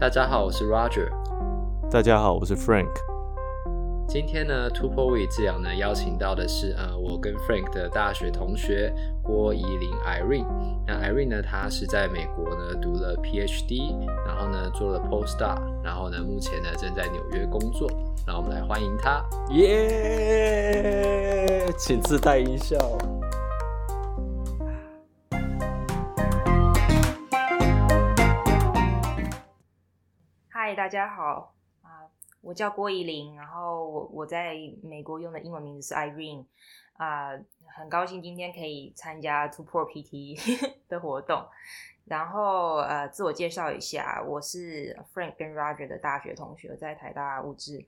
大家好，我是 Roger。大家好，我是 Frank。今天呢，Two Point We 制药呢邀请到的是呃，我跟 Frank 的大学同学郭怡玲 Irene。那 Irene 呢，她是在美国呢读了 PhD，然后呢做了 Postdoc，然后呢目前呢正在纽约工作。让我们来欢迎她。耶、yeah!！请自带音效。大家好。啊，我叫郭怡玲，然后我我在美国用的英文名字是 Irene 啊，很高兴今天可以参加 2PRO PT 的活动，然后呃，自我介绍一下，我是 Frank 跟 Roger 的大学同学，在台大物质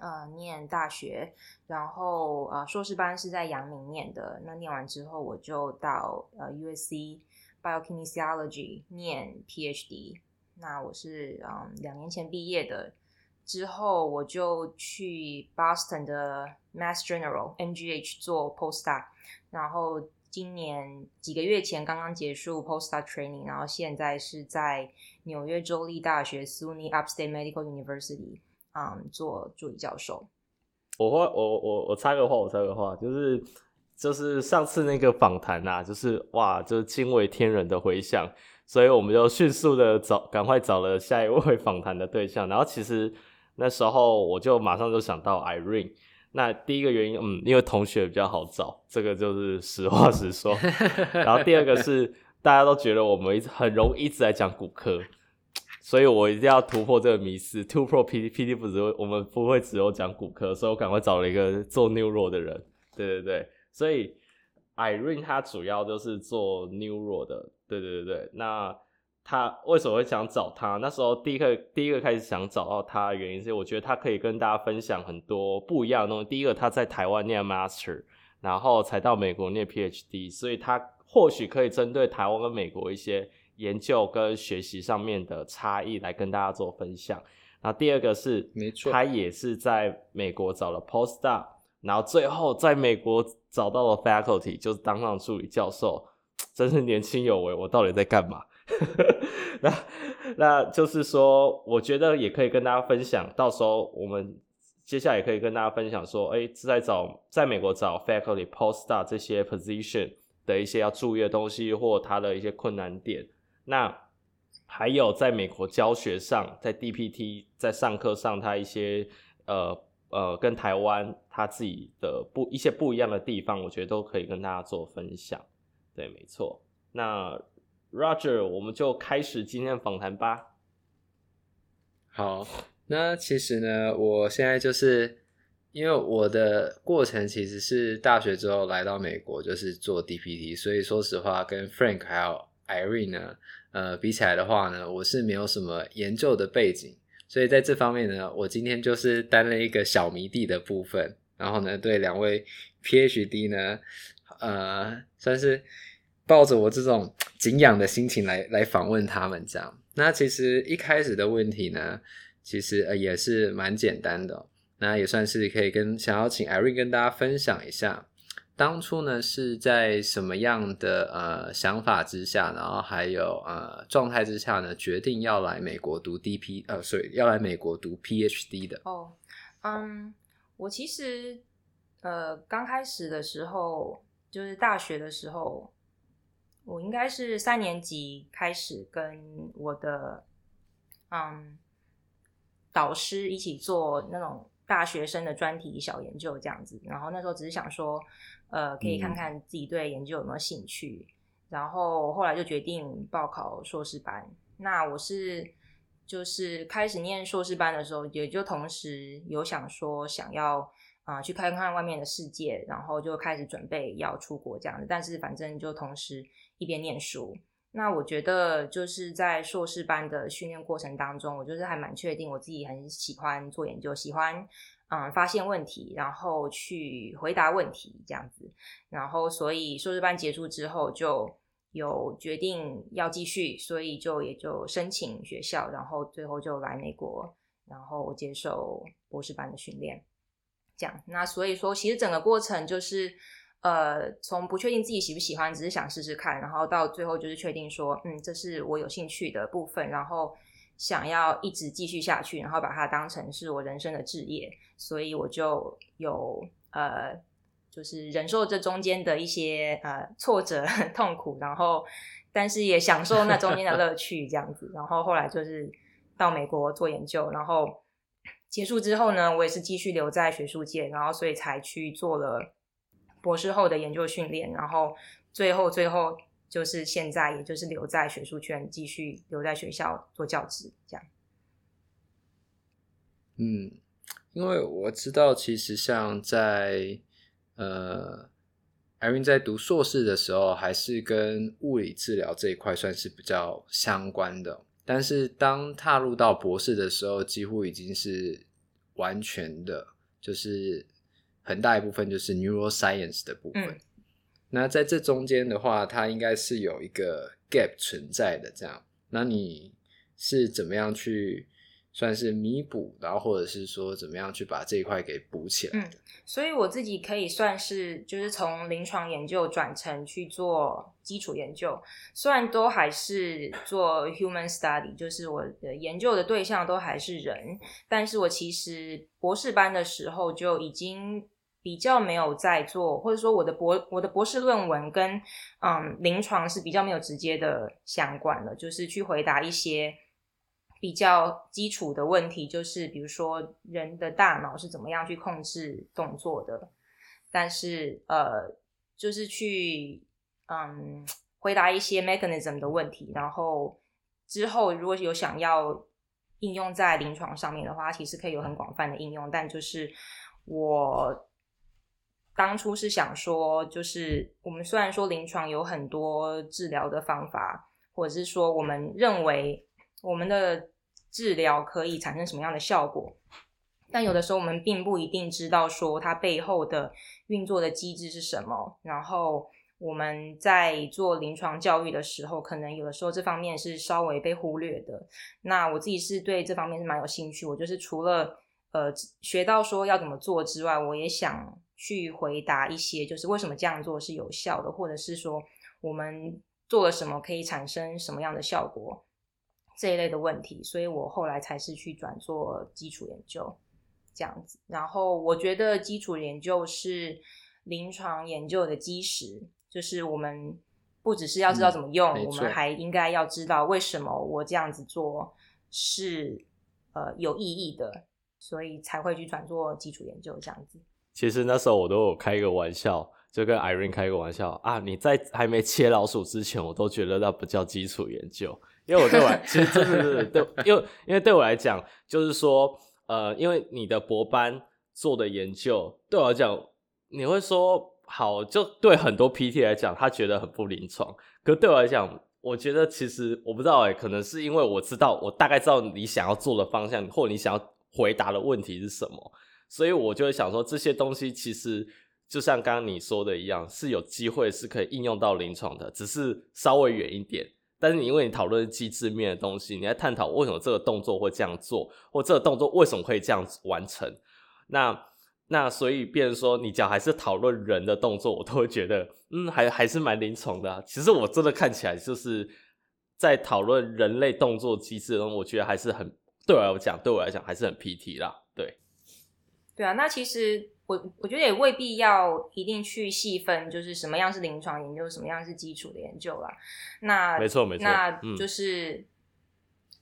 呃念大学，然后呃硕士班是在阳明念的，那念完之后我就到呃 USC Biokinesiology 念 PhD。那我是嗯两年前毕业的，之后我就去 Boston 的 Mass General MGH 做 Postdoc，然后今年几个月前刚刚结束 Postdoc training，然后现在是在纽约州立大学 SUNY Upstate Medical University 嗯做助理教授。我我我我我插个话，我插个话，就是就是上次那个访谈呐，就是哇，就是惊为天人的回响。所以我们就迅速的找，赶快找了下一位访谈的对象。然后其实那时候我就马上就想到 Irene。那第一个原因，嗯，因为同学比较好找，这个就是实话实说。然后第二个是大家都觉得我们一直很容易一直在讲骨科，所以我一定要突破这个迷思。Two Pro PT PT 不只会，我们不会只有讲骨科，所以我赶快找了一个做 Neuro 的人。对对对，所以 Irene 她主要就是做 Neuro 的。对对对对，那他为什么会想找他？那时候第一个第一个开始想找到他的原因是，我觉得他可以跟大家分享很多不一样的东西。第一个，他在台湾念 Master，然后才到美国念 PhD，所以他或许可以针对台湾跟美国一些研究跟学习上面的差异来跟大家做分享。然后第二个是，没错，他也是在美国找了 Postdoc，然后最后在美国找到了 Faculty，就是当上助理教授。真是年轻有为，我到底在干嘛？那那就是说，我觉得也可以跟大家分享。到时候我们接下来也可以跟大家分享说，哎，在找在美国找 faculty postdoc 这些 position 的一些要注意的东西，或他的一些困难点。那还有在美国教学上，在 DPT 在上课上，他一些呃呃跟台湾他自己的不一些不一样的地方，我觉得都可以跟大家做分享。对，没错。那 Roger，我们就开始今天的访谈吧。好，那其实呢，我现在就是因为我的过程其实是大学之后来到美国，就是做 DPT，所以说实话，跟 Frank 还有 Irene 呢，呃，比起来的话呢，我是没有什么研究的背景，所以在这方面呢，我今天就是担了一个小迷弟的部分，然后呢，对两位 PhD 呢，呃，算是。抱着我这种敬仰的心情来来访问他们，这样。那其实一开始的问题呢，其实呃也是蛮简单的。那也算是可以跟想要请 Irene 跟大家分享一下，当初呢是在什么样的呃想法之下，然后还有呃状态之下呢，决定要来美国读 DP 呃，所以要来美国读 PhD 的。哦，嗯，我其实呃刚开始的时候，就是大学的时候。我应该是三年级开始跟我的嗯导师一起做那种大学生的专题小研究这样子，然后那时候只是想说，呃，可以看看自己对研究有没有兴趣，嗯、然后后来就决定报考硕士班。那我是就是开始念硕士班的时候，也就同时有想说想要。啊、去看看外面的世界，然后就开始准备要出国这样子。但是反正就同时一边念书。那我觉得就是在硕士班的训练过程当中，我就是还蛮确定我自己很喜欢做研究，喜欢嗯、发现问题，然后去回答问题这样子。然后所以硕士班结束之后就有决定要继续，所以就也就申请学校，然后最后就来美国，然后接受博士班的训练。这样，那所以说，其实整个过程就是，呃，从不确定自己喜不喜欢，只是想试试看，然后到最后就是确定说，嗯，这是我有兴趣的部分，然后想要一直继续下去，然后把它当成是我人生的志业，所以我就有呃，就是忍受这中间的一些呃挫折、痛苦，然后但是也享受那中间的乐趣，这样子。然后后来就是到美国做研究，然后结束之后呢，我也是继续留在学术界，然后所以才去做了博士后的研究训练，然后最后最后。就是现在，也就是留在学术圈，继续留在学校做教职，这样。嗯，因为我知道，其实像在呃，Irene 在读硕士的时候，还是跟物理治疗这一块算是比较相关的。但是当踏入到博士的时候，几乎已经是完全的，就是很大一部分就是 neuroscience 的部分。嗯那在这中间的话，它应该是有一个 gap 存在的，这样。那你是怎么样去算是弥补，然后或者是说怎么样去把这一块给补起来？嗯，所以我自己可以算是就是从临床研究转成去做基础研究，虽然都还是做 human study，就是我的研究的对象都还是人，但是我其实博士班的时候就已经。比较没有在做，或者说我的博我的博士论文跟嗯临床是比较没有直接的相关的，就是去回答一些比较基础的问题，就是比如说人的大脑是怎么样去控制动作的，但是呃就是去嗯回答一些 mechanism 的问题，然后之后如果有想要应用在临床上面的话，其实可以有很广泛的应用，但就是我。当初是想说，就是我们虽然说临床有很多治疗的方法，或者是说我们认为我们的治疗可以产生什么样的效果，但有的时候我们并不一定知道说它背后的运作的机制是什么。然后我们在做临床教育的时候，可能有的时候这方面是稍微被忽略的。那我自己是对这方面是蛮有兴趣，我就是除了呃学到说要怎么做之外，我也想。去回答一些，就是为什么这样做是有效的，或者是说我们做了什么可以产生什么样的效果这一类的问题，所以我后来才是去转做基础研究这样子。然后我觉得基础研究是临床研究的基石，就是我们不只是要知道怎么用，嗯，我们还应该要知道为什么我这样子做是呃有意义的，所以才会去转做基础研究这样子。其实那时候我都有开一个玩笑，就跟 Irene 开一个玩笑啊，你在还没切老鼠之前，我都觉得那不叫基础研究，因为我对我来 其实真的是对，因为因为对我来讲，就是说呃，因为你的博班做的研究，对我来讲，你会说好，就对很多 PT 来讲，他觉得很不临床，可对我来讲，我觉得其实我不知道哎、欸，可能是因为我知道，我大概知道你想要做的方向，或者你想要回答的问题是什么。所以我就会想说，这些东西其实就像刚刚你说的一样，是有机会是可以应用到临床的，只是稍微远一点。但是你因为你讨论机制面的东西，你在探讨为什么这个动作会这样做，或这个动作为什么可以这样完成，那那所以变成说，你只要还是讨论人的动作，我都会觉得，嗯，还还是蛮临床的啊。其实我真的看起来就是在讨论人类动作机制的东西，我觉得还是很对我来讲，对我来讲还是很 PT 啦，对。对啊，那其实我我觉得也未必要一定去细分，就是什么样是临床研究，什么样是基础的研究啦。那没错没错，那就是、嗯、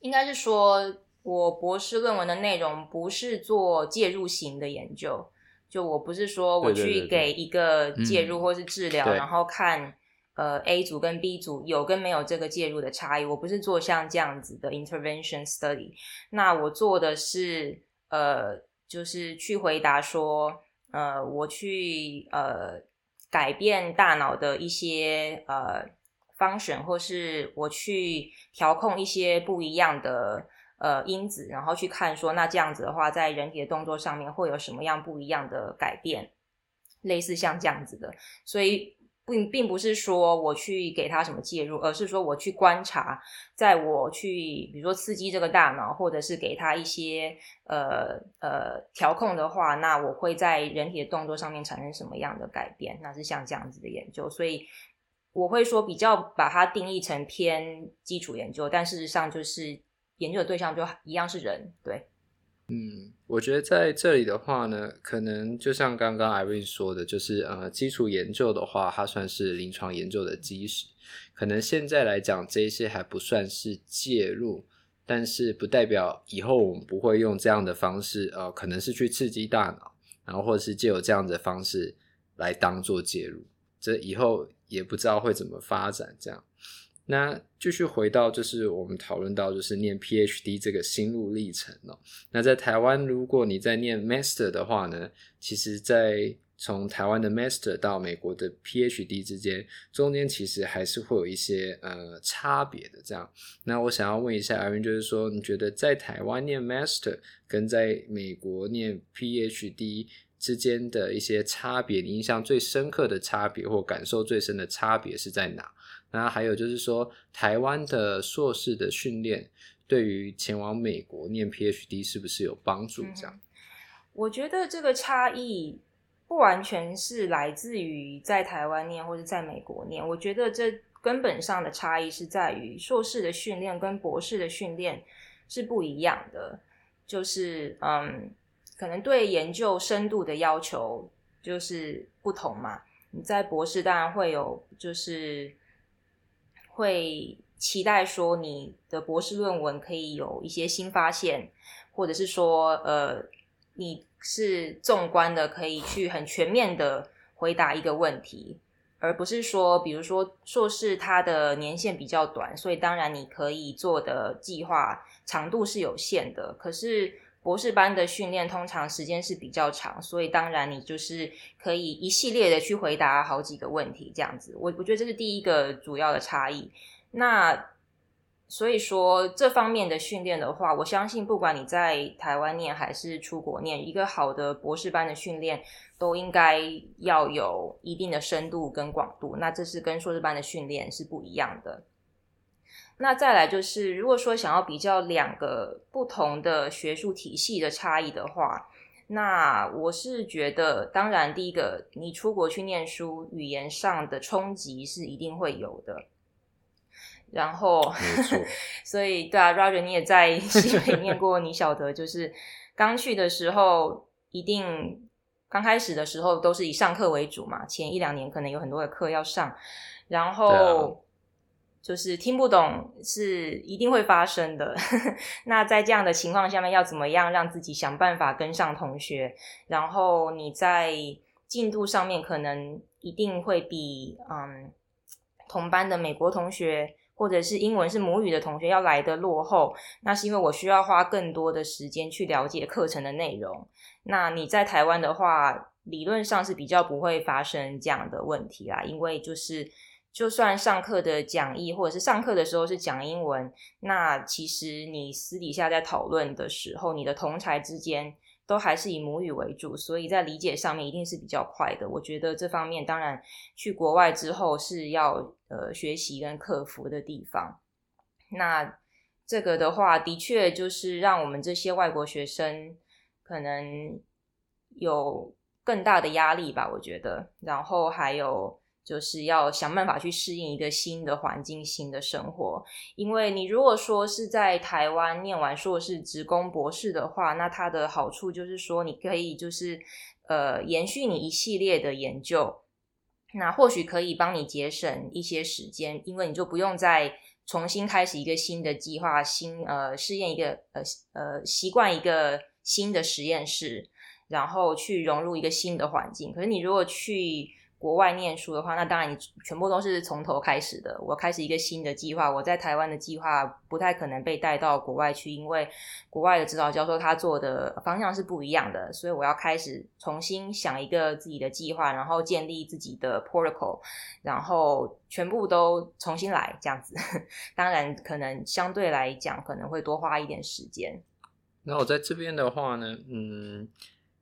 应该是说，我博士论文的内容不是做介入型的研究，就我不是说我去给一个介入或是治疗，然后看呃 A 组跟 B 组有跟没有这个介入的差异，我不是做像这样子的 intervention study。那我做的是呃。就是去回答说，呃，我去呃改变大脑的一些呃 function，或是我去调控一些不一样的呃因子，然后去看说，那这样子的话，在人体的动作上面会有什么样不一样的改变，类似像这样子的，所以。并并不是说我去给他什么介入，而是说我去观察，在我去比如说刺激这个大脑，或者是给他一些呃呃调控的话，那我会在人体的动作上面产生什么样的改变？那是像这样子的研究，所以我会说比较把它定义成偏基础研究，但事实上就是研究的对象就一样是人，对。嗯，我觉得在这里的话呢，可能就像刚刚 Irene 说的，就是呃，基础研究的话，它算是临床研究的基石。可能现在来讲，这些还不算是介入，但是不代表以后我们不会用这样的方式，呃，可能是去刺激大脑，然后或者是借由这样的方式来当做介入。这以后也不知道会怎么发展，这样。那继续回到，就是我们讨论到，就是念 PhD 这个心路历程哦。那在台湾，如果你在念 Master 的话呢，其实，在从台湾的 Master 到美国的 PhD 之间，中间其实还是会有一些呃差别的。这样，那我想要问一下 Irene，就是说，你觉得在台湾念 Master 跟在美国念 PhD 之间的一些差别，你印象最深刻的差别或感受最深的差别是在哪？那还有就是说，台湾的硕士的训练对于前往美国念 PhD 是不是有帮助？这样、嗯，我觉得这个差异不完全是来自于在台湾念或者在美国念。我觉得这根本上的差异是在于硕士的训练跟博士的训练是不一样的，就是嗯，可能对研究深度的要求就是不同嘛。你在博士当然会有就是。会期待说你的博士论文可以有一些新发现，或者是说，呃，你是纵观的，可以去很全面的回答一个问题，而不是说，比如说硕士它的年限比较短，所以当然你可以做的计划长度是有限的，可是。博士班的训练通常时间是比较长，所以当然你就是可以一系列的去回答好几个问题，这样子。我我觉得这是第一个主要的差异。那所以说这方面的训练的话，我相信不管你在台湾念还是出国念，一个好的博士班的训练都应该要有一定的深度跟广度。那这是跟硕士班的训练是不一样的。那再来就是，如果说想要比较两个不同的学术体系的差异的话，那我是觉得，当然第一个，你出国去念书，语言上的冲击是一定会有的。然后，所以对啊，Roger，你也在 西北念过，你晓得，就是刚去的时候，一定刚开始的时候都是以上课为主嘛，前一两年可能有很多的课要上，然后。就是听不懂是一定会发生的。那在这样的情况下面，要怎么样让自己想办法跟上同学？然后你在进度上面可能一定会比嗯同班的美国同学或者是英文是母语的同学要来的落后。那是因为我需要花更多的时间去了解课程的内容。那你在台湾的话，理论上是比较不会发生这样的问题啦，因为就是。就算上课的讲义，或者是上课的时候是讲英文，那其实你私底下在讨论的时候，你的同才之间都还是以母语为主，所以在理解上面一定是比较快的。我觉得这方面当然去国外之后是要呃学习跟克服的地方。那这个的话，的确就是让我们这些外国学生可能有更大的压力吧，我觉得。然后还有。就是要想办法去适应一个新的环境、新的生活。因为你如果说是在台湾念完硕士直攻博士的话，那它的好处就是说，你可以就是呃延续你一系列的研究，那或许可以帮你节省一些时间，因为你就不用再重新开始一个新的计划、新呃试验一个呃呃习惯一个新的实验室，然后去融入一个新的环境。可是你如果去国外念书的话，那当然你全部都是从头开始的。我开始一个新的计划，我在台湾的计划不太可能被带到国外去，因为国外的指导教授他做的方向是不一样的，所以我要开始重新想一个自己的计划，然后建立自己的 protocol，然后全部都重新来这样子。当然，可能相对来讲可能会多花一点时间。那我在这边的话呢，嗯。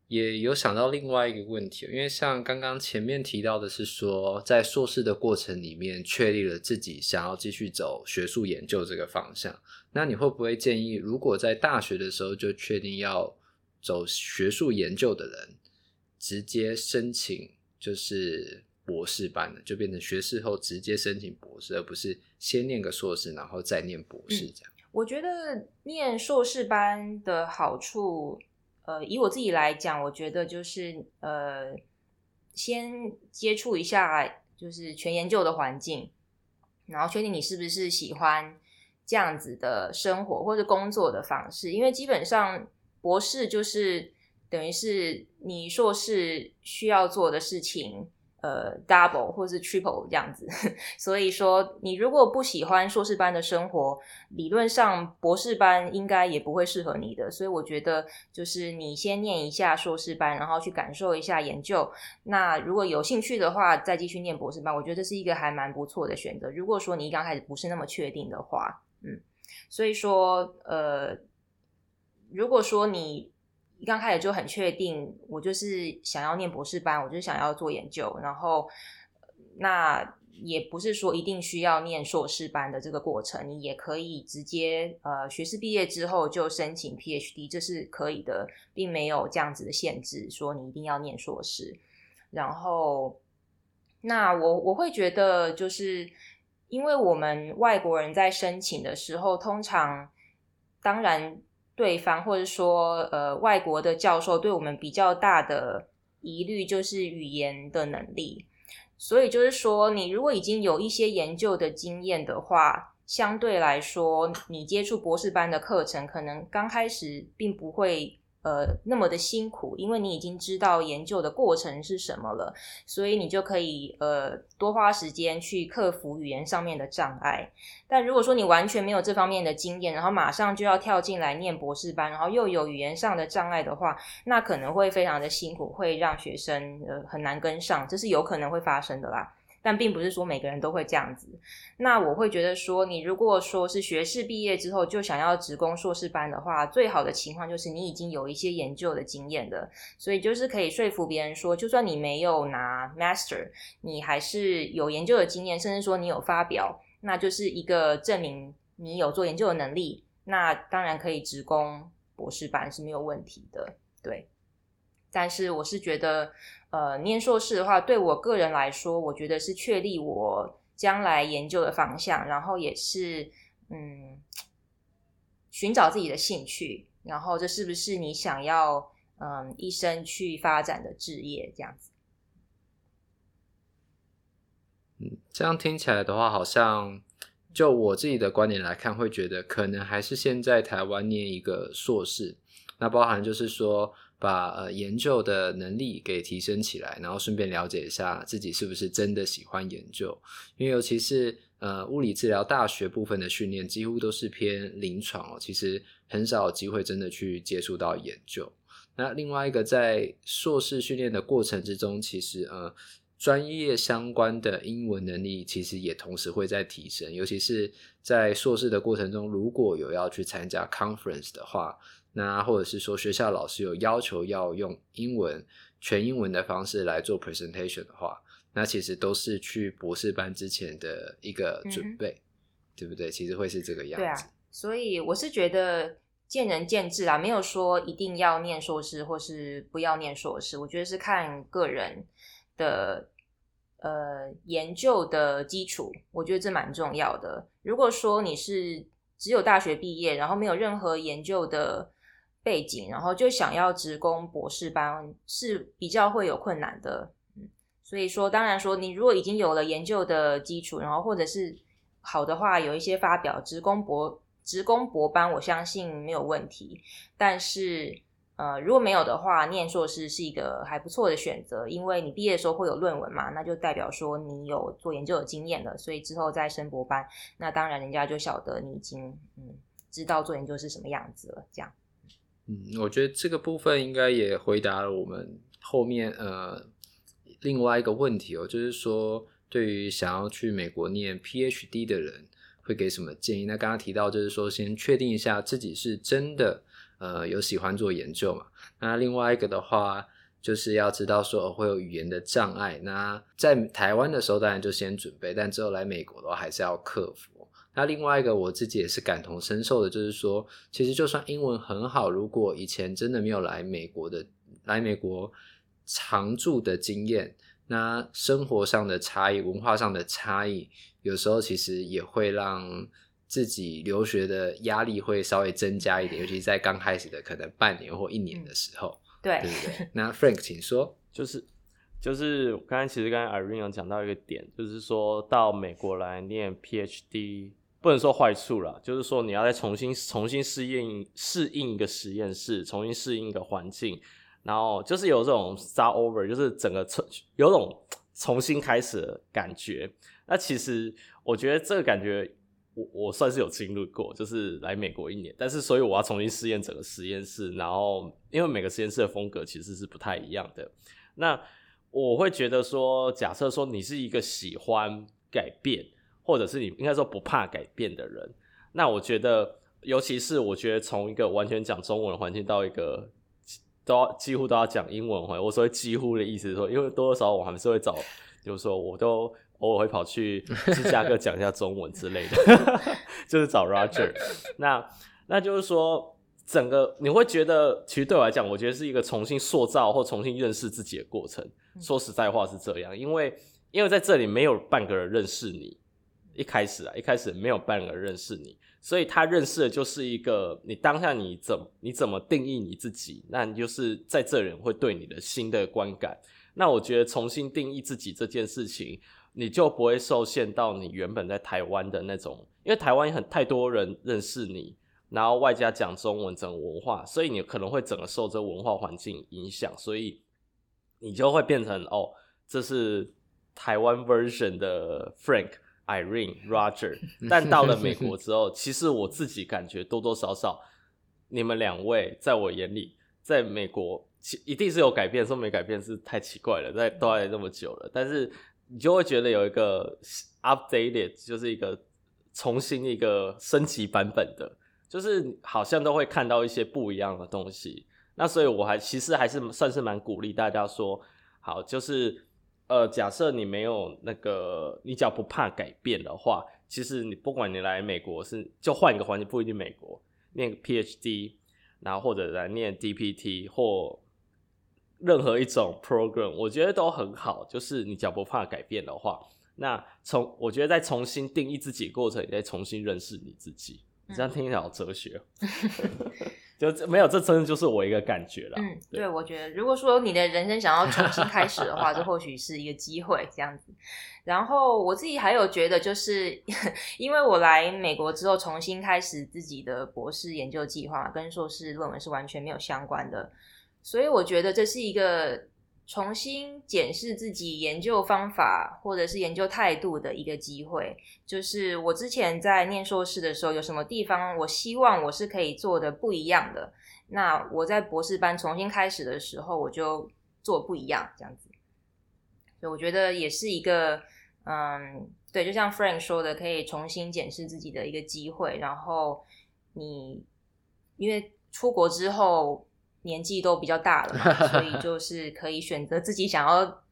也有想到另外一个问题，因为像刚刚前面提到的是说，在硕士的过程里面确立了自己想要继续走学术研究这个方向，那你会不会建议，如果在大学的时候就确定要走学术研究的人，直接申请就是博士班的，就变成学士后直接申请博士，而不是先念个硕士然后再念博士这样？嗯我觉得念硕士班的好处，呃，以我自己来讲，我觉得就是呃，先接触一下就是全研究的环境，然后确定你是不是喜欢这样子的生活或者工作的方式，因为基本上博士就是等于是你硕士需要做的事情。呃，double 或是 triple 这样子，所以说你如果不喜欢硕士班的生活，理论上博士班应该也不会适合你的。所以我觉得就是你先念一下硕士班，然后去感受一下研究。那如果有兴趣的话，再继续念博士班，我觉得这是一个还蛮不错的选择。如果说你刚开始不是那么确定的话，嗯，所以说呃，如果说你。刚开始就很确定，我就是想要念博士班，我就是想要做研究，然后那也不是说一定需要念硕士班的这个过程，你也可以直接呃学士毕业之后就申请 PhD，这是可以的，并没有这样子的限制，说你一定要念硕士。然后那我我会觉得，就是因为我们外国人在申请的时候，通常当然。对方或者说呃外国的教授对我们比较大的疑虑就是语言的能力，所以就是说你如果已经有一些研究的经验的话，相对来说你接触博士班的课程，可能刚开始并不会。呃，那么的辛苦，因为你已经知道研究的过程是什么了，所以你就可以呃多花时间去克服语言上面的障碍。但如果说你完全没有这方面的经验，然后马上就要跳进来念博士班，然后又有语言上的障碍的话，那可能会非常的辛苦，会让学生呃很难跟上，这是有可能会发生的啦。但并不是说每个人都会这样子。那我会觉得说，你如果说是学士毕业之后就想要直攻硕士班的话，最好的情况就是你已经有一些研究的经验的，所以就是可以说服别人说，就算你没有拿 master，你还是有研究的经验，甚至说你有发表，那就是一个证明你有做研究的能力。那当然可以直攻博士班是没有问题的，对。但是我是觉得，呃，念硕士的话，对我个人来说，我觉得是确立我将来研究的方向，然后也是嗯，寻找自己的兴趣，然后这是不是你想要嗯一生去发展的志业这样子？嗯，这样听起来的话，好像就我自己的观点来看，会觉得可能还是先在台湾念一个硕士，那包含就是说。把呃研究的能力给提升起来，然后顺便了解一下自己是不是真的喜欢研究。因为尤其是呃物理治疗大学部分的训练，几乎都是偏临床哦，其实很少有机会真的去接触到研究。那另外一个在硕士训练的过程之中，其实呃专业相关的英文能力其实也同时会在提升，尤其是在硕士的过程中，如果有要去参加 conference 的话。那或者是说学校老师有要求要用英文全英文的方式来做 presentation 的话，那其实都是去博士班之前的一个准备，嗯、对不对？其实会是这个样子。对啊，所以我是觉得见仁见智啊，没有说一定要念硕士或是不要念硕士，我觉得是看个人的呃研究的基础，我觉得这蛮重要的。如果说你是只有大学毕业，然后没有任何研究的背景，然后就想要直攻博士班是比较会有困难的，嗯，所以说当然说你如果已经有了研究的基础，然后或者是好的话，有一些发表，直攻博直攻博班，我相信没有问题。但是呃，如果没有的话，念硕士是一个还不错的选择，因为你毕业的时候会有论文嘛，那就代表说你有做研究的经验了，所以之后再升博班，那当然人家就晓得你已经嗯知道做研究是什么样子了，这样。嗯，我觉得这个部分应该也回答了我们后面呃另外一个问题哦，就是说对于想要去美国念 PhD 的人会给什么建议？那刚刚提到就是说先确定一下自己是真的呃有喜欢做研究嘛。那另外一个的话就是要知道说会有语言的障碍。那在台湾的时候当然就先准备，但之后来美国的话还是要克服。那另外一个我自己也是感同身受的，就是说，其实就算英文很好，如果以前真的没有来美国的，来美国常住的经验，那生活上的差异、文化上的差异，有时候其实也会让自己留学的压力会稍微增加一点，尤其是在刚开始的可能半年或一年的时候，嗯、对对不对？那 Frank，请说，就是就是刚才其实刚才 Irene 有讲到一个点，就是说到美国来念 PhD，不能说坏处了，就是说你要再重新重新适应适应一个实验室，重新适应一个环境，然后就是有这种 start over，就是整个重有种重新开始的感觉。那其实我觉得这个感觉。我我算是有经历过，就是来美国一年，但是所以我要重新试验整个实验室，然后因为每个实验室的风格其实是不太一样的。那我会觉得说，假设说你是一个喜欢改变，或者是你应该说不怕改变的人，那我觉得，尤其是我觉得从一个完全讲中文的环境到一个都要几乎都要讲英文我说几乎的意思是说，因为多多少少我还是会找，就是说我都。偶尔会跑去芝加哥讲一下中文之类的，就是找 Roger 那。那那就是说，整个你会觉得，其实对我来讲，我觉得是一个重新塑造或重新认识自己的过程。说实在话是这样，因为因为在这里没有半个人认识你，一开始啊，一开始没有半个认识你，所以他认识的就是一个你当下你怎你怎么定义你自己，那你就是在这人会对你的新的观感。那我觉得重新定义自己这件事情。你就不会受限到你原本在台湾的那种，因为台湾很太多人认识你，然后外加讲中文整文化，所以你可能会整个受这文化环境影响，所以你就会变成哦，这是台湾 version 的 Frank、Irene、Roger。但到了美 国之后，其实我自己感觉多多少少，你们两位在我眼里，在美国其一定是有改变，说没改变是太奇怪了，在都待那么久了，但是。你就会觉得有一个 updated，就是一个重新一个升级版本的，就是好像都会看到一些不一样的东西。那所以我还其实还是算是蛮鼓励大家说，好，就是呃，假设你没有那个，你只要不怕改变的话，其实你不管你来美国是就换一个环境，不一定美国念 PhD，然后或者来念 DPT 或。任何一种 program，我觉得都很好。就是你只要不怕改变的话，那从我觉得在重新定义自己过程，你在重新认识你自己。嗯、这样听起来好哲学，就没有，这真的就是我一个感觉了。嗯，对，我觉得如果说你的人生想要重新开始的话，这或许是一个机会，这样子。然后我自己还有觉得，就是 因为我来美国之后，重新开始自己的博士研究计划，跟硕士论文是完全没有相关的。所以我觉得这是一个重新检视自己研究方法或者是研究态度的一个机会。就是我之前在念硕士的时候，有什么地方我希望我是可以做的不一样的，那我在博士班重新开始的时候，我就做不一样，这样子。所以我觉得也是一个，嗯，对，就像 Frank 说的，可以重新检视自己的一个机会。然后你因为出国之后。年纪都比较大了嘛，所以就是可以选择自己想要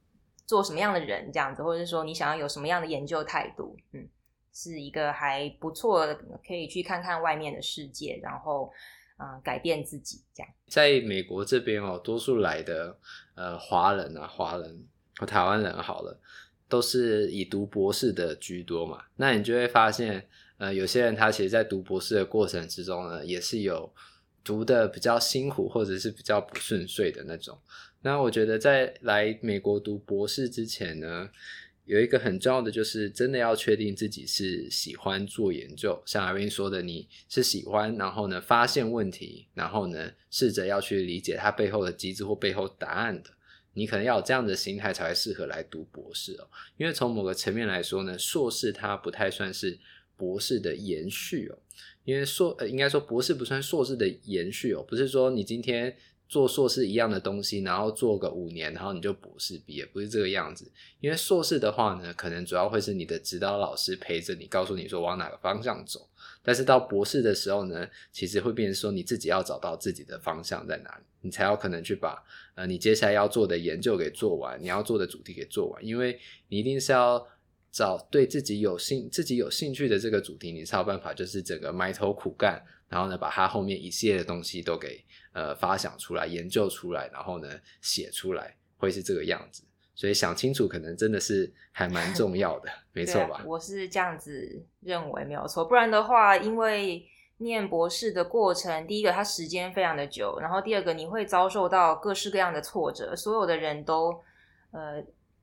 做什么样的人这样子，或者是说你想要有什么样的研究态度，嗯，是一个还不错的，可以去看看外面的世界，然后嗯、呃、改变自己这样。在美国这边哦，多数来的呃华人啊，华人和台湾人好了，都是以读博士的居多嘛。那你就会发现，呃，有些人他其实，在读博士的过程之中呢，也是有。读的比较辛苦，或者是比较不顺遂的那种。那我觉得在来美国读博士之前呢，有一个很重要的就是真的要确定自己是喜欢做研究。像阿斌说的，你是喜欢，然后呢发现问题，然后呢试着要去理解它背后的机制或背后答案的。你可能要有这样的心态才会适合来读博士哦。因为从某个层面来说呢，硕士它不太算是博士的延续哦。因为硕呃，应该说博士不算硕士的延续哦，不是说你今天做硕士一样的东西，然后做个五年，然后你就博士毕业，不是这个样子。因为硕士的话呢，可能主要会是你的指导老师陪着你，告诉你说往哪个方向走。但是到博士的时候呢，其实会变成说你自己要找到自己的方向在哪里，你才有可能去把呃你接下来要做的研究给做完，你要做的主题给做完，因为你一定是要。找对自己有兴、自己有兴趣的这个主题，你才有办法，就是整个埋头苦干，然后呢，把它后面一系列的东西都给呃发想出来、研究出来，然后呢写出来，会是这个样子。所以想清楚可能真的是还蛮重要的，没错吧？我是这样子认为，没有错。不然的话，因为念博士的过程，第一个它时间非常的久，然后第二个你会遭受到各式各样的挫折，所有的人都呃。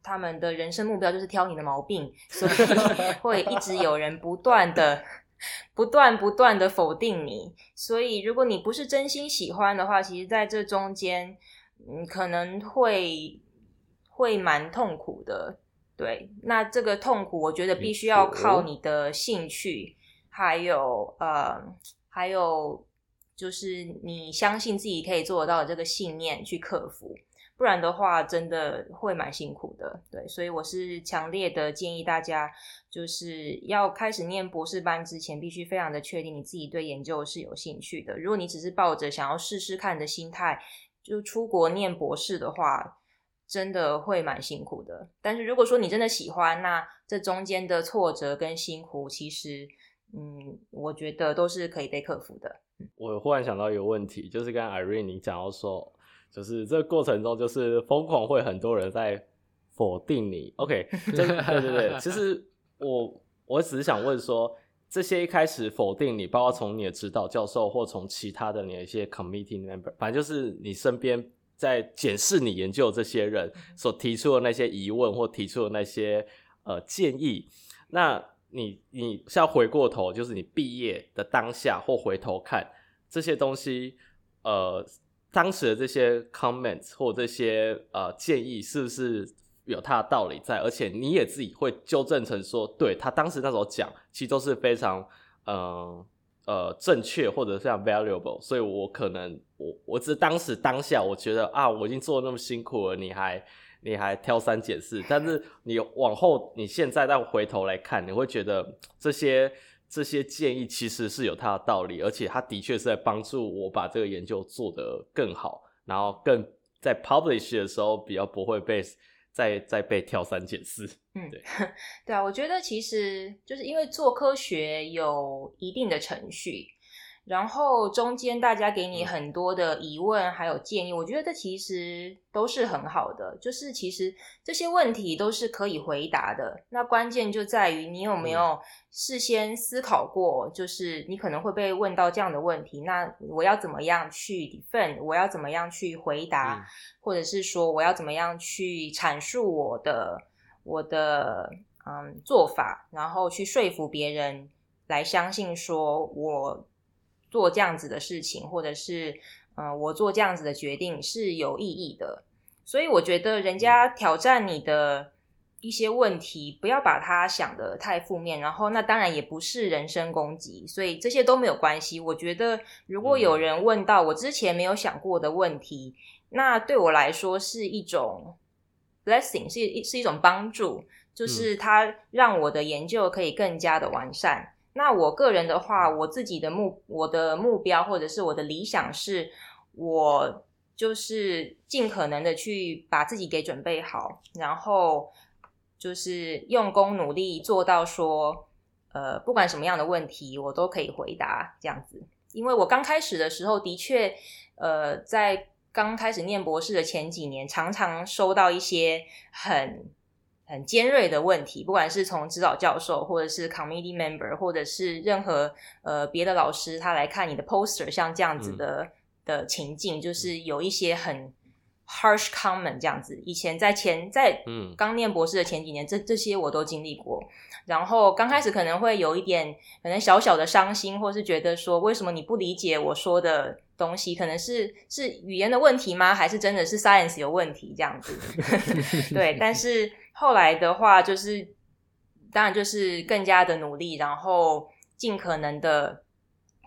他们的人生目标就是挑你的毛病，所以 会一直有人不断的、不断、不断的否定你。所以，如果你不是真心喜欢的话，其实在这中间，嗯，可能会会蛮痛苦的。对，那这个痛苦，我觉得必须要靠你的兴趣，还有呃，还有就是你相信自己可以做得到的这个信念去克服。不然的话，真的会蛮辛苦的。对，所以我是强烈的建议大家，就是要开始念博士班之前，必须非常的确定你自己对研究是有兴趣的。如果你只是抱着想要试试看的心态，就出国念博士的话，真的会蛮辛苦的。但是如果说你真的喜欢，那这中间的挫折跟辛苦，其实，嗯，我觉得都是可以被克服的。我忽然想到一个问题，就是刚才 Irene 你讲到说。就是这个过程中，就是疯狂会很多人在否定你。OK，对对对，其实我我只是想问说，这些一开始否定你，包括从你的指导教授或从其他的你的一些 committee member，反正就是你身边在检视你研究这些人所提出的那些疑问或提出的那些呃建议，那你你是要回过头，就是你毕业的当下或回头看这些东西，呃。当时的这些 comments 或这些呃建议是不是有它的道理在？而且你也自己会纠正成说，对，他当时那时候讲，其实都是非常呃呃正确或者非常 valuable。所以我可能我我只是当时当下我觉得啊，我已经做得那么辛苦了，你还你还挑三拣四。但是你往后你现在再回头来看，你会觉得这些。这些建议其实是有它的道理，而且它的确是在帮助我把这个研究做得更好，然后更在 publish 的时候比较不会被再再被挑三拣四。嗯，对，对啊，我觉得其实就是因为做科学有一定的程序。然后中间大家给你很多的疑问，还有建议，我觉得这其实都是很好的。就是其实这些问题都是可以回答的。那关键就在于你有没有事先思考过，就是你可能会被问到这样的问题，那我要怎么样去 defend？我要怎么样去回答？或者是说我要怎么样去阐述我的我的嗯做法，然后去说服别人来相信说我。做这样子的事情，或者是嗯、呃，我做这样子的决定是有意义的。所以我觉得人家挑战你的一些问题，不要把它想得太负面。然后那当然也不是人身攻击，所以这些都没有关系。我觉得如果有人问到我之前没有想过的问题，那对我来说是一种 blessing，是一是一种帮助，就是它让我的研究可以更加的完善。那我个人的话，我自己的目我的目标或者是我的理想是，我就是尽可能的去把自己给准备好，然后就是用功努力做到说，呃，不管什么样的问题我都可以回答这样子。因为我刚开始的时候的确，呃，在刚开始念博士的前几年，常常收到一些很。很尖锐的问题，不管是从指导教授，或者是 committee member，或者是任何呃别的老师，他来看你的 poster，像这样子的、嗯、的情境，就是有一些很 harsh comment 这样子。以前在前在嗯刚念博士的前几年，这这些我都经历过。然后刚开始可能会有一点可能小小的伤心，或是觉得说，为什么你不理解我说的东西？可能是是语言的问题吗？还是真的是 science 有问题这样子？对，但是。后来的话，就是当然就是更加的努力，然后尽可能的，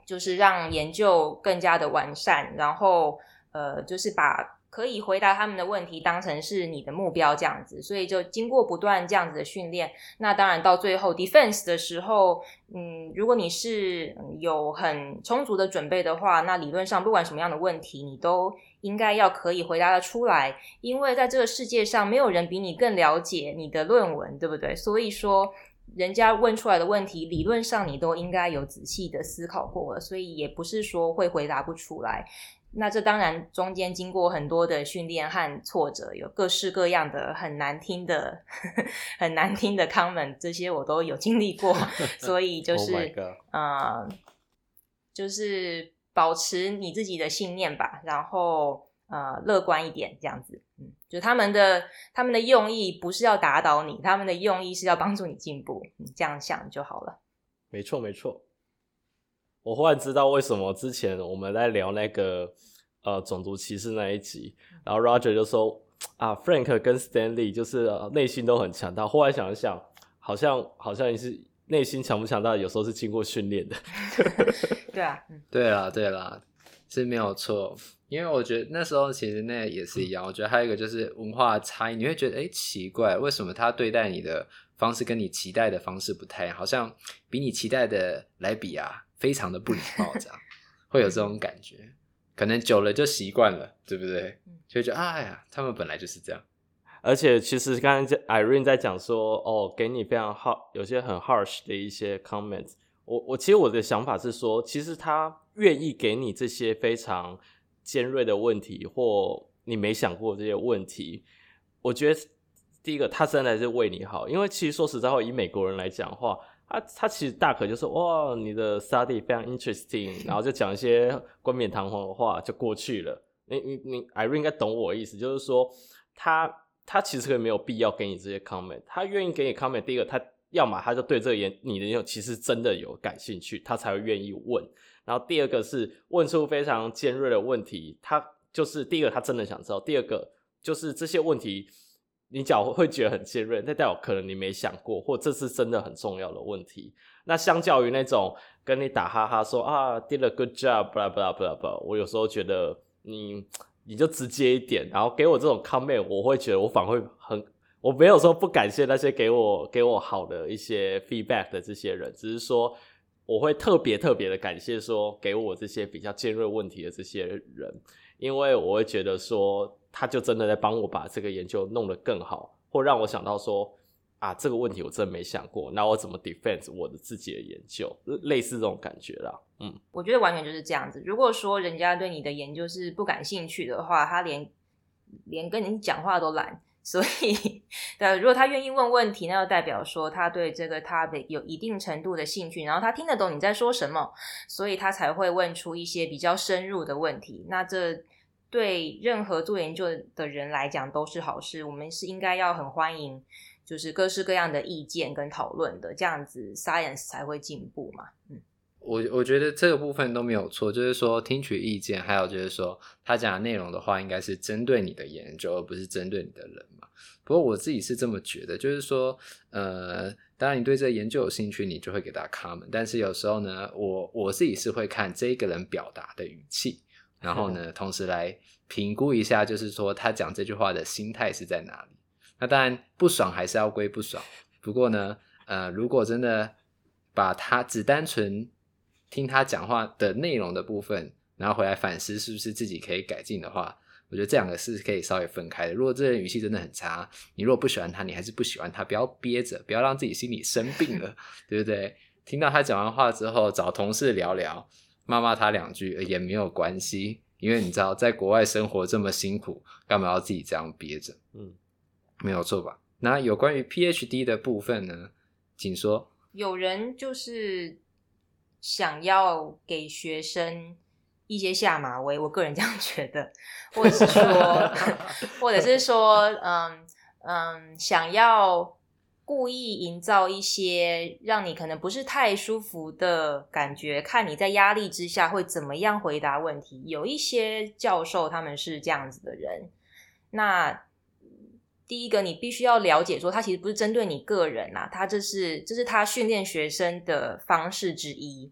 就是让研究更加的完善，然后呃，就是把可以回答他们的问题当成是你的目标这样子。所以就经过不断这样子的训练，那当然到最后 defense 的时候，嗯，如果你是有很充足的准备的话，那理论上不管什么样的问题，你都。应该要可以回答得出来，因为在这个世界上没有人比你更了解你的论文，对不对？所以说，人家问出来的问题，理论上你都应该有仔细的思考过了，所以也不是说会回答不出来。那这当然中间经过很多的训练和挫折，有各式各样的很难听的、很难听的 comment，这些我都有经历过，所以就是啊、oh 呃，就是保持你自己的信念吧，然后呃乐观一点，这样子，嗯，就他们的他们的用意不是要打倒你，他们的用意是要帮助你进步，你这样想就好了。没错，没错。我忽然知道为什么之前我们在聊那个呃种族歧视那一集，然后 Roger 就说啊，Frank 跟 Stanley 就是内、呃、心都很强大。后来想一想，好像好像也是内心强不强大，有时候是经过训练的。对啊，对啦，对啦，是没有错。因为我觉得那时候其实那也是一样。我觉得还有一个就是文化差异，你会觉得哎奇怪，为什么他对待你的方式跟你期待的方式不太一样，好像比你期待的来比啊。非常的不礼貌，这样会有这种感觉，可能久了就习惯了，对不对？就觉得哎呀，他们本来就是这样。而且其实刚才 Irene 在讲说，哦，给你非常 hard，有些很 harsh 的一些 comments。我我其实我的想法是说，其实他愿意给你这些非常尖锐的问题，或你没想过这些问题。我觉得第一个，他真的是为你好，因为其实说实在话，以美国人来讲话。他他其实大可就是哇，你的 study 非常 interesting，然后就讲一些冠冕堂皇的话就过去了。你你你，Irene 应该懂我的意思，就是说他他其实可以没有必要给你这些 comment，他愿意给你 comment。第一个，他要么他就对这个研你的研究其实真的有感兴趣，他才会愿意问。然后第二个是问出非常尖锐的问题，他就是第一个他真的想知道，第二个就是这些问题。你讲会觉得很尖锐，那代表可能你没想过，或这是真的很重要的问题。那相较于那种跟你打哈哈说啊，did a good job，blah blah blah blah，我有时候觉得你你就直接一点，然后给我这种 comment，我会觉得我反而会很，我没有说不感谢那些给我给我好的一些 feedback 的这些人，只是说我会特别特别的感谢说给我这些比较尖锐问题的这些人，因为我会觉得说。他就真的在帮我把这个研究弄得更好，或让我想到说啊，这个问题我真没想过，那我怎么 defend 我的自己的研究，类似这种感觉啦。嗯，我觉得完全就是这样子。如果说人家对你的研究是不感兴趣的话，他连连跟你讲话都懒。所以，对，如果他愿意问问题，那就代表说他对这个 topic 有一定程度的兴趣，然后他听得懂你在说什么，所以他才会问出一些比较深入的问题。那这。对任何做研究的人来讲都是好事，我们是应该要很欢迎，就是各式各样的意见跟讨论的，这样子 science 才会进步嘛。嗯，我我觉得这个部分都没有错，就是说听取意见，还有就是说他讲的内容的话，应该是针对你的研究，而不是针对你的人嘛。不过我自己是这么觉得，就是说，呃，当然你对这个研究有兴趣，你就会给他 comment，但是有时候呢，我我自己是会看这个人表达的语气。然后呢，同时来评估一下，就是说他讲这句话的心态是在哪里。那当然不爽还是要归不爽。不过呢，呃，如果真的把他只单纯听他讲话的内容的部分，然后回来反思是不是自己可以改进的话，我觉得这两个是可以稍微分开的。如果这人语气真的很差，你如果不喜欢他，你还是不喜欢他，不要憋着，不要让自己心里生病了，对不对？听到他讲完话之后，找同事聊聊。骂骂他两句也没有关系，因为你知道，在国外生活这么辛苦，干嘛要自己这样憋着？嗯，没有错吧？那有关于 PhD 的部分呢？请说。有人就是想要给学生一些下马威，我个人这样觉得，或者是说，或者是说，嗯嗯，想要。故意营造一些让你可能不是太舒服的感觉，看你在压力之下会怎么样回答问题。有一些教授他们是这样子的人。那第一个，你必须要了解说，他其实不是针对你个人啊，他这是这是他训练学生的方式之一。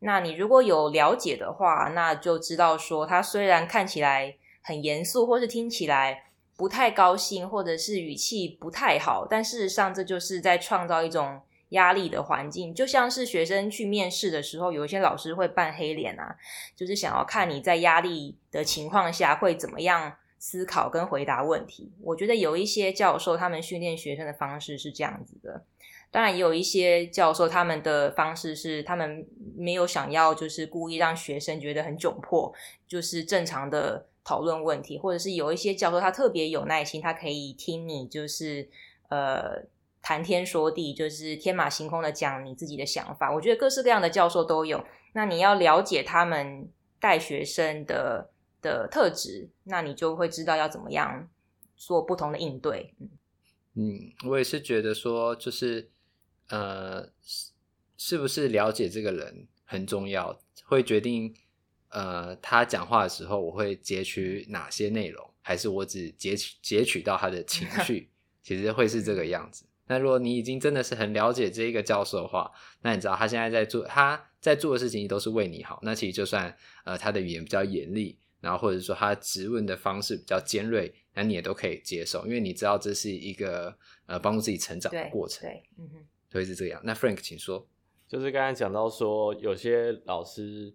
那你如果有了解的话，那就知道说，他虽然看起来很严肃，或是听起来。不太高兴，或者是语气不太好，但事实上这就是在创造一种压力的环境，就像是学生去面试的时候，有一些老师会扮黑脸啊，就是想要看你在压力的情况下会怎么样思考跟回答问题。我觉得有一些教授他们训练学生的方式是这样子的，当然也有一些教授，他们的方式是他们没有想要就是故意让学生觉得很窘迫，就是正常的讨论问题，或者是有一些教授他特别有耐心，他可以听你就是呃谈天说地，就是天马行空的讲你自己的想法。我觉得各式各样的教授都有。那你要了解他们带学生的的特质，那你就会知道要怎么样做不同的应对。嗯，我也是觉得说就是。呃，是不是了解这个人很重要，会决定呃他讲话的时候我会截取哪些内容，还是我只截取截取到他的情 绪，其实会是这个样子。那如果你已经真的是很了解这一个教授的话，那你知道他现在在做他在做的事情都是为你好，那其实就算呃他的语言比较严厉，然后或者说他质问的方式比较尖锐，那你也都可以接受，因为你知道这是一个呃帮助自己成长的过程。对，对嗯哼。会是这样。那 Frank，请说。就是刚才讲到说，有些老师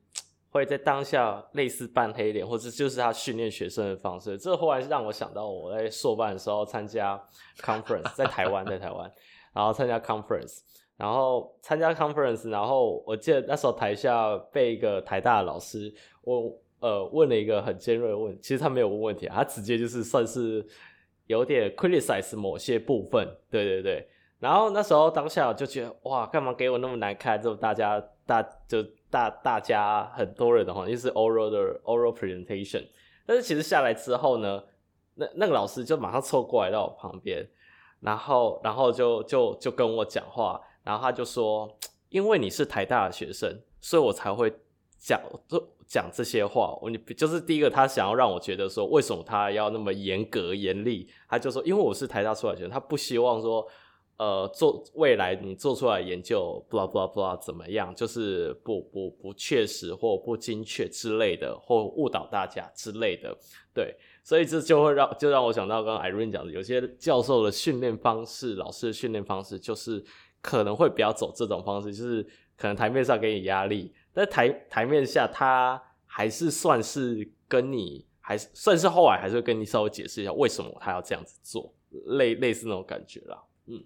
会在当下类似扮黑脸，或者就是他训练学生的方式。这后来是让我想到我在硕班的时候参加 conference，在台湾，在台湾，然后参加 conference，然后参加 conference，然后我记得那时候台下被一个台大的老师问，呃，问了一个很尖锐的问，其实他没有问问题，他直接就是算是有点 criticize 某些部分，对对对。然后那时候当下我就觉得哇，干嘛给我那么难看？就大家大就大大家很多人的话，就是 oral 的 oral presentation。但是其实下来之后呢，那那个老师就马上凑过来到我旁边，然后然后就就就跟我讲话，然后他就说，因为你是台大的学生，所以我才会讲这讲这些话。我你就是第一个，他想要让我觉得说，为什么他要那么严格严厉？他就说，因为我是台大出来学生，他不希望说。呃，做未来你做出来研究，blah blah blah 怎么样？就是不不不确实或不精确之类的，或误导大家之类的。对，所以这就会让就让我想到刚刚 Irene 讲的，有些教授的训练方式，老师的训练方式，就是可能会比较走这种方式，就是可能台面上给你压力，但台台面下他还是算是跟你，还是算是后来还是会跟你稍微解释一下为什么他要这样子做，类类似那种感觉啦。嗯，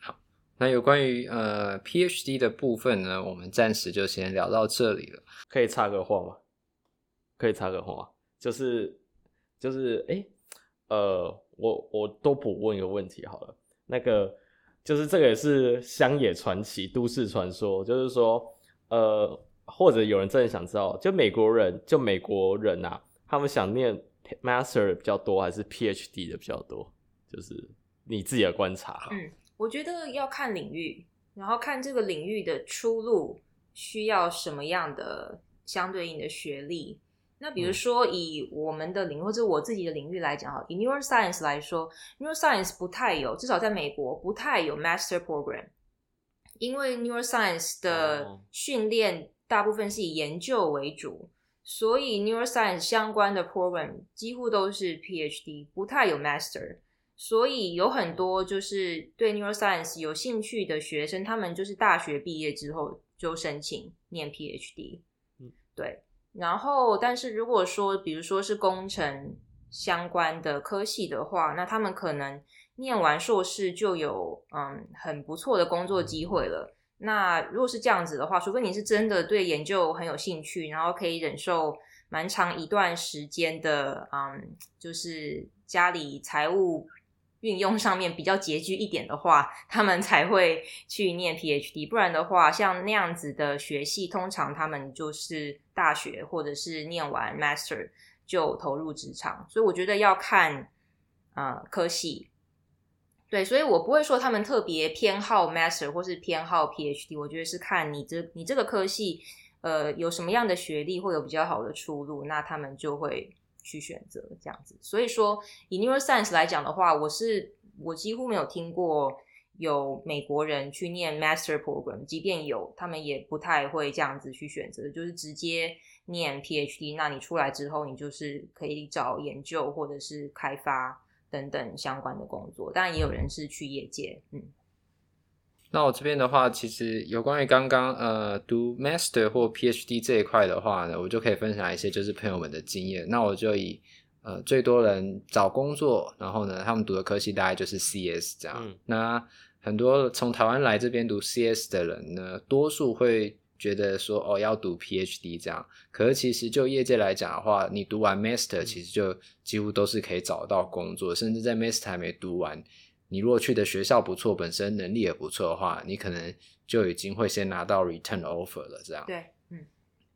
好那有关于呃 PhD 的部分呢，我们暂时就先聊到这里了。可以插个话吗？可以插个话吗？就是就是哎、欸，呃，我我多补问一个问题好了。那个就是这个也是乡野传奇、都市传说，就是说呃，或者有人真的想知道，就美国人，就美国人啊，他们想念 Master 的比较多，还是 PhD 的比较多？就是你自己的观察。嗯。我觉得要看领域，然后看这个领域的出路需要什么样的相对应的学历。那比如说以我们的领域或者我自己的领域来讲哈，以 neuroscience 来说，neuroscience 不太有，至少在美国不太有 master program，因为 neuroscience 的训练大部分是以研究为主，所以 neuroscience 相关的 program 几乎都是 PhD，不太有 master。所以有很多就是对 neuroscience 有兴趣的学生，他们就是大学毕业之后就申请念 PhD，嗯，对。然后，但是如果说，比如说是工程相关的科系的话，那他们可能念完硕士就有嗯很不错的工作机会了。那如果是这样子的话，除非你是真的对研究很有兴趣，然后可以忍受蛮长一段时间的嗯，就是家里财务。运用上面比较拮据一点的话，他们才会去念 PhD。不然的话，像那样子的学系，通常他们就是大学或者是念完 Master 就投入职场。所以我觉得要看呃科系，对，所以我不会说他们特别偏好 Master 或是偏好 PhD。我觉得是看你这你这个科系呃有什么样的学历会有比较好的出路，那他们就会。去选择这样子，所以说以 neuroscience 来讲的话，我是我几乎没有听过有美国人去念 master program，即便有，他们也不太会这样子去选择，就是直接念 PhD。那你出来之后，你就是可以找研究或者是开发等等相关的工作。当然，也有人是去业界，嗯。那我这边的话，其实有关于刚刚呃读 Master 或 PhD 这一块的话呢，我就可以分享一些就是朋友们的经验。那我就以呃最多人找工作，然后呢他们读的科系大概就是 CS 这样。嗯、那很多从台湾来这边读 CS 的人呢，多数会觉得说哦要读 PhD 这样。可是其实就业界来讲的话，你读完 Master 其实就几乎都是可以找到工作，甚至在 Master 还没读完，你如果去的学校不错，本身能力也不错的话，你可能就已经会先拿到 Return Offer 了这样。对，嗯，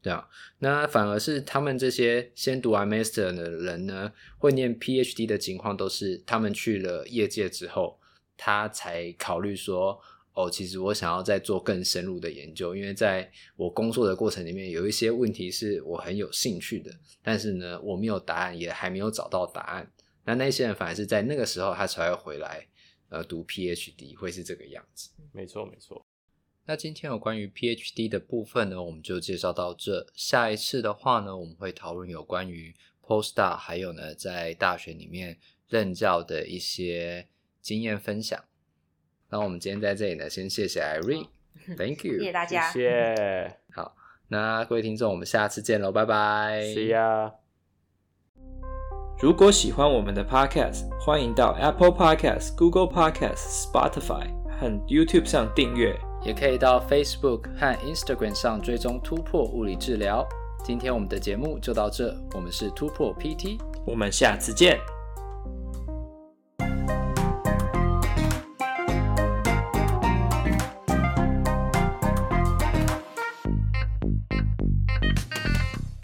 对啊。那反而是他们这些先读完 Master 的人呢，会念 PhD 的情况都是他们去了业界之后。他才考虑说，哦，其实我想要再做更深入的研究，因为在我工作的过程里面，有一些问题是我很有兴趣的，但是呢，我没有答案，也还没有找到答案。那那些人反而是在那个时候，他才会回来，呃，读 PhD，会是这个样子。没错，没错。那今天有关于 PhD 的部分呢，我们就介绍到这。下一次的话呢，我们会讨论有关于 Postdoc，还有呢，在大学里面任教的一些。经验分享，那我们今天在这里呢，先谢谢 Irene，Thank you，谢谢大家，谢谢。好，那各位听众，我们下次见喽，拜拜，See ya。如果喜欢我们的 Podcast，欢迎到 Apple Podcast、Google Podcast、Spotify 和 YouTube 上订阅，也可以到 Facebook 和 Instagram 上追踪突破物理治疗。今天我们的节目就到这，我们是突破 PT，我们下次见。